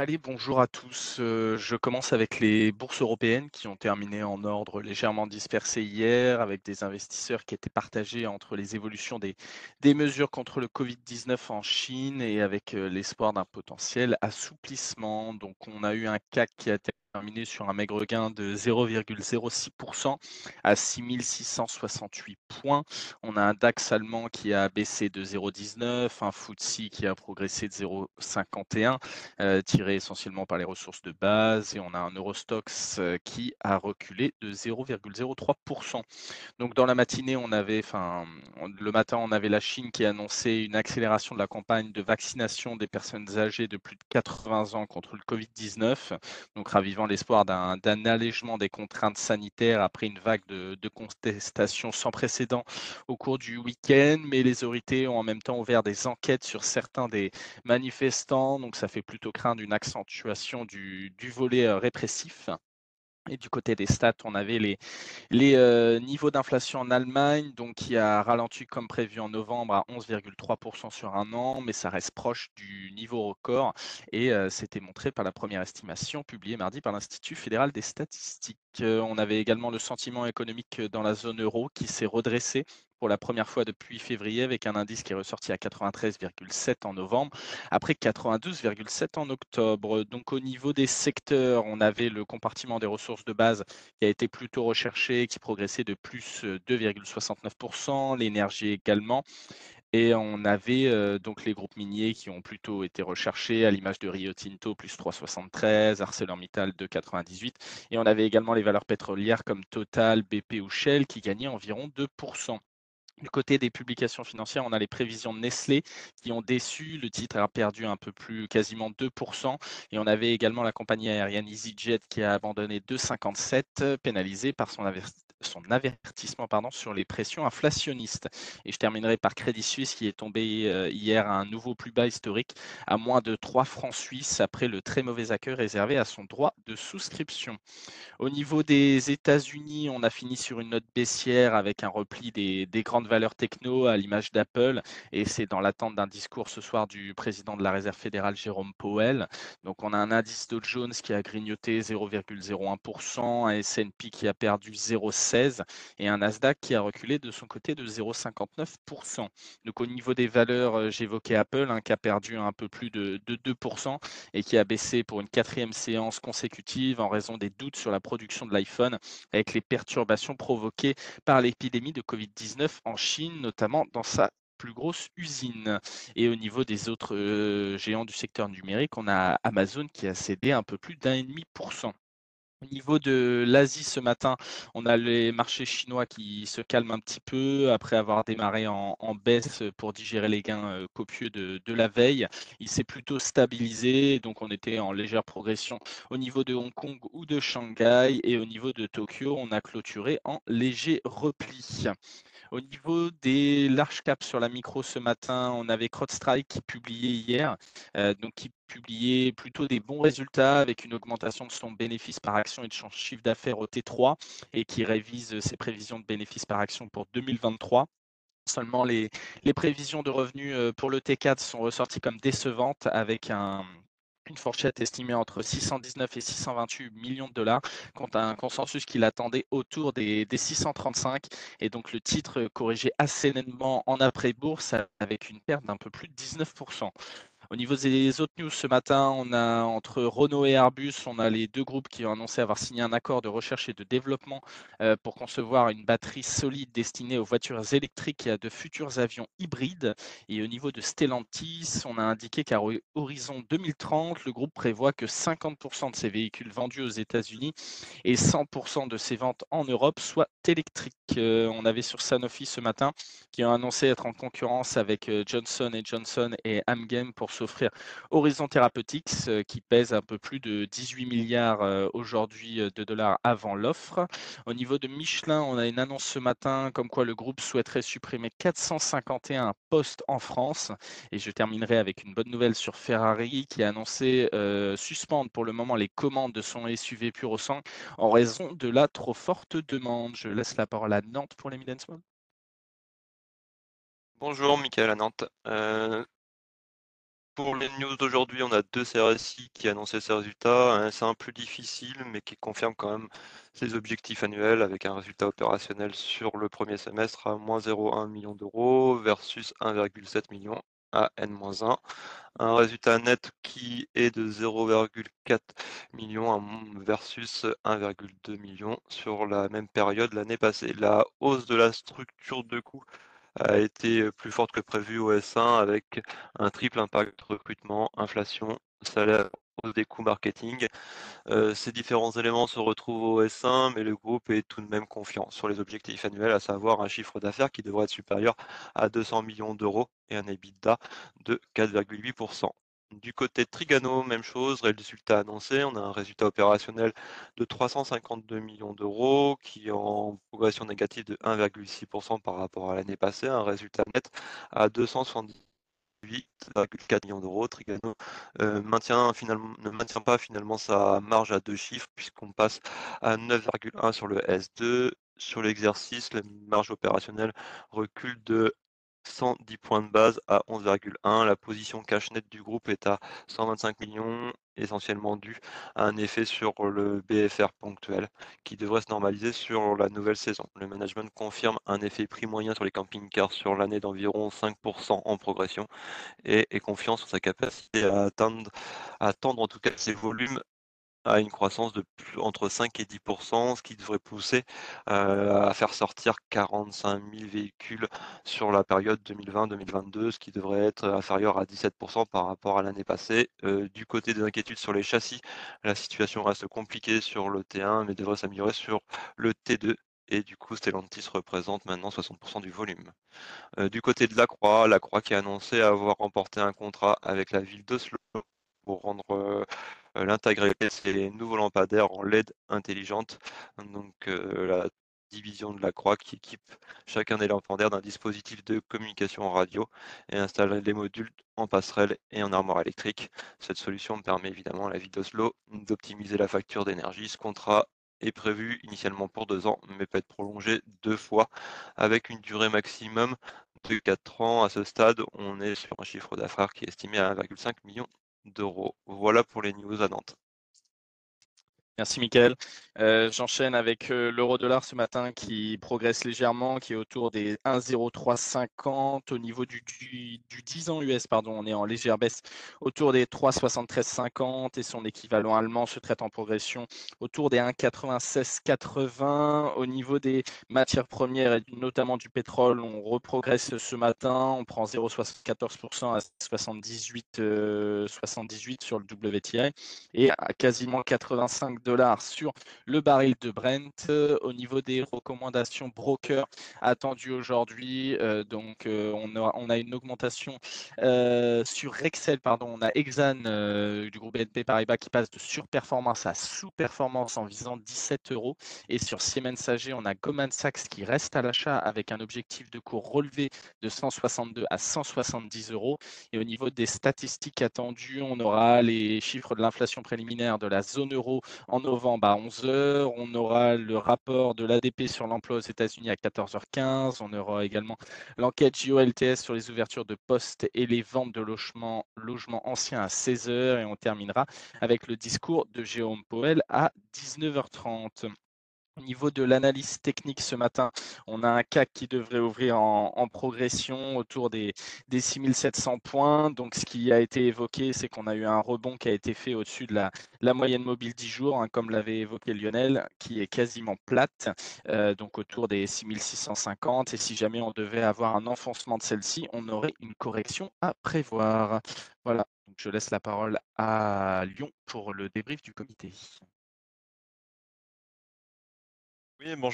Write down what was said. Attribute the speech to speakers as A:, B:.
A: Allez, bonjour à tous. Heu, je commence avec les bourses européennes qui ont terminé en ordre légèrement dispersé hier, avec des investisseurs qui étaient partagés entre les évolutions des mesures contre le covid-19 en Chine et avec, heu, l'espoir d'un potentiel assouplissement. Donc on a eu un CAC qui a terminé sur un maigre gain de 0,06 à 6 668 points. On a un DAX allemand qui a baissé de 0,19, un FTSE qui a progressé de 0,51, euh, tiré essentiellement par les ressources de base, et on a un Eurostox euh, qui a reculé de 0,03%. Donc dans la matinée, on avait, enfin, le matin, on avait la Chine qui annonçait une accélération de la campagne de vaccination des personnes âgées de plus de 80 ans contre le Covid-19, donc ravivant l'espoir d'un allègement des contraintes sanitaires après une vague de, contestations sans précédent au cours du week-end, mais les autorités ont en même temps ouvert des enquêtes sur certains des manifestants, donc ça fait plutôt craindre une accentuation du, du volet euh, répressif. Et du côté des stats, on avait les, les euh, niveaux d'inflation en Allemagne, donc qui a ralenti comme prévu en novembre à 11,3% sur un an, mais ça reste proche du niveau record. Et euh, c'était montré par la première estimation publiée mardi par l'Institut fédéral des statistiques. Euh, on avait également le sentiment économique dans la zone euro qui s'est redressé pour la première fois depuis février avec un indice qui est ressorti à 93,7 en novembre, après 92,7 en octobre. Donc au niveau des secteurs, on avait le compartiment des ressources de base qui a été plutôt recherché, qui progressait de plus 2,69%, l'énergie également. Et on avait euh, donc les groupes miniers qui ont plutôt été recherchés, à l'image de Rio Tinto, plus 3,73, ArcelorMittal, 2,98. Et on avait également les valeurs pétrolières comme Total, BP ou Shell qui gagnaient environ 2%. Du côté des publications financières, on a les prévisions de Nestlé qui ont déçu. Le titre a perdu un peu plus, quasiment 2%. Et on avait également la compagnie aérienne EasyJet qui a abandonné 2,57, pénalisé par son avertissement son avertissement pardon, sur les pressions inflationnistes. Et je terminerai par Crédit Suisse qui est tombé euh, hier à un nouveau plus bas historique à moins de 3 francs suisses après le très mauvais accueil réservé à son droit de souscription. Au niveau des États-Unis, on a fini sur une note baissière avec un repli des, des grandes valeurs techno à l'image d'Apple et c'est dans l'attente d'un discours ce soir du président de la Réserve fédérale Jérôme Powell. Donc on a un indice Dow Jones qui a grignoté 0,01%, un S&P qui a perdu 0,7 et un Nasdaq qui a reculé de son côté de 0,59%. Donc au niveau des valeurs, euh, j'évoquais Apple hein, qui a perdu un peu plus de, 2% et qui a baissé pour une quatrième séance consécutive en raison des doutes sur la production de l'iPhone avec les perturbations provoquées par l'épidémie de Covid-19 en Chine, notamment dans sa plus grosse usine. Et au niveau des autres euh, géants du secteur numérique, on a Amazon qui a cédé un peu plus d'un et demi pour cent. Au niveau de l'Asie ce matin, on a les marchés chinois qui se calment un petit peu après avoir démarré en, baisse pour digérer les gains euh, copieux de, la veille. Il s'est plutôt stabilisé, donc on était en légère progression au niveau de Hong Kong ou de Shanghai et au niveau de Tokyo, on a clôturé en léger repli. Au niveau des large caps sur la micro ce matin, on avait CrowdStrike qui publiait hier, euh, donc qui publiait plutôt des bons résultats avec une augmentation de son bénéfice par action et de son chiffre d'affaires au T3 et qui révise ses prévisions de bénéfices par action pour 2023. Seulement, les, les prévisions de revenus euh, pour le T4 sont ressorties comme décevantes avec un, une fourchette estimée entre 619 et 628 millions de dollars, contre un consensus qui l'attendait autour des, 635. Et donc le titre corrigé assez nettement en après-bourse avec une perte d'un peu plus de 19%. Au niveau des autres news ce matin, on a entre Renault et Airbus, on a les deux groupes qui ont annoncé avoir signé un accord de recherche et de développement euh, pour concevoir une batterie solide destinée aux voitures électriques et à de futurs avions hybrides. Et au niveau de Stellantis, on a indiqué qu'à horizon 2030, le groupe prévoit que 50% de ses véhicules vendus aux États-Unis et 100% de ses ventes en Europe soient électriques. Euh, on avait sur Sanofi ce matin qui ont annoncé être en concurrence avec euh, Johnson Johnson et Amgen pour s'offrir Horizon Therapeutics euh, qui pèse un peu plus de 18 milliards euh, aujourd'hui euh, de dollars avant l'offre. Au niveau de Michelin, on a une annonce ce matin comme quoi le groupe souhaiterait supprimer 451 postes en France. Et je terminerai avec une bonne nouvelle sur Ferrari qui a annoncé suspendre pour le moment les commandes de son SUV Puro Sang en raison de la trop forte demande. Je laisse la parole à Nantes pour les mid
B: Bonjour, Michael à Nantes. Pour les news d'aujourd'hui, on a deux CRSI qui annonçaient ses résultats. Un plus difficile, mais qui confirme quand même ses objectifs annuels avec un résultat opérationnel sur le premier semestre à moins 0,1 million d'euros versus 1,7 million à N-1. Un résultat net qui est de 0,4 million versus 1,2 million sur la même période l'année passée. La hausse de la structure de coûts a été plus forte que prévu au S1 avec un triple impact recrutement, inflation, salaire, des coûts marketing. Euh, ces différents éléments se retrouvent au S1, mais le groupe est tout de même confiant sur les objectifs annuels, à savoir un chiffre d'affaires qui devrait être supérieur à 200 millions d'euros et un EBITDA de 4,8%. Du côté Trigano, même chose, résultat annoncé, on a un résultat opérationnel de 352 millions d'euros qui est en progression négative de 1,6% par rapport à l'année passée, un résultat net à 278,4 millions d'euros. Trigano euh, ne maintient pas finalement sa marge à deux chiffres puisqu'on passe à 9,1 sur le S2. Sur l'exercice, la marge opérationnelle recule de 110 points de base à 11,1. La position cash net du groupe est à 125 millions, essentiellement dû à un effet sur le BFR ponctuel qui devrait se normaliser sur la nouvelle saison. Le management confirme un effet prix moyen sur les camping-cars sur l'année d'environ 5% en progression et est confiant sur sa capacité à atteindre, à en tout cas ses volumes à une croissance de plus, entre 5 et 10% ce qui devrait pousser euh, à faire sortir 45 000 véhicules sur la période 2020-2022, ce qui devrait être inférieur à 17% par rapport à l'année passée. Euh, du côté des inquiétudes sur les châssis, la situation reste compliquée sur le T1, mais devrait s'améliorer sur le T2 et du coup Stellantis représente maintenant 60% du volume. Euh, du côté de la Croix, la Croix qui a annoncé avoir remporté un contrat avec la ville d'Oslo pour rendre l'intégralité, c'est les nouveaux lampadaires en LED intelligentes. Donc euh, la division de la Croix qui équipe chacun des lampadaires d'un dispositif de communication radio et installe les modules en passerelle et en armoire électrique. Cette solution permet évidemment à la ville d'Oslo d'optimiser la facture d'énergie. Ce contrat est prévu initialement pour deux ans, mais peut être prolongé deux fois avec une durée maximum de 4 ans. À ce stade, on est sur un chiffre d'affaires qui est estimé à 1,5 million Voilà pour les news à Nantes.
A: Merci Mickaël. Euh, j'enchaîne avec euh, l'euro-dollar ce matin qui progresse légèrement, qui est autour des 1,0350 au niveau du, du, 10 ans US, pardon, on est en légère baisse autour des 3,7350 et son équivalent allemand se traite en progression autour des 1,9680 au niveau des matières premières et notamment du pétrole. On reprogresse ce matin, on prend 0,74% à 78, 78 sur le WTI et à quasiment 85 sur le baril de Brent euh, au niveau des recommandations broker attendues aujourd'hui. Euh, donc, euh, on a, on, a, une augmentation sur Rexel, pardon, on a Exane du groupe BNP Paribas qui passe de surperformance à sous-performance en visant 17 euros. Et sur Siemens AG, on a Goldman Sachs qui reste à l'achat avec un objectif de cours relevé de 162 à 170 euros. Et au niveau des statistiques attendues, on aura les chiffres de l'inflation préliminaire de la zone euro en novembre à 11h. On aura le rapport de l'ADP sur l'emploi aux États-Unis à 14h15. On aura également l'enquête JOLTS sur les ouvertures de postes et les ventes de logements, logements anciens à 16h. Et on terminera avec le discours de Jérôme Powell à 19h30. Au niveau de l'analyse technique ce matin, on a un CAC qui devrait ouvrir en, progression autour des, des 6700 points. Donc, ce qui a été évoqué, c'est qu'on a eu un rebond qui a été fait au-dessus de la, moyenne mobile 10 jours, hein, comme l'avait évoqué Lionel, qui est quasiment plate, euh, donc autour des 6650. Et si jamais on devait avoir un enfoncement de celle-ci, on aurait une correction à prévoir. Voilà, donc je laisse la parole à Lyon pour le débrief du comité.
C: Oui, bonjour.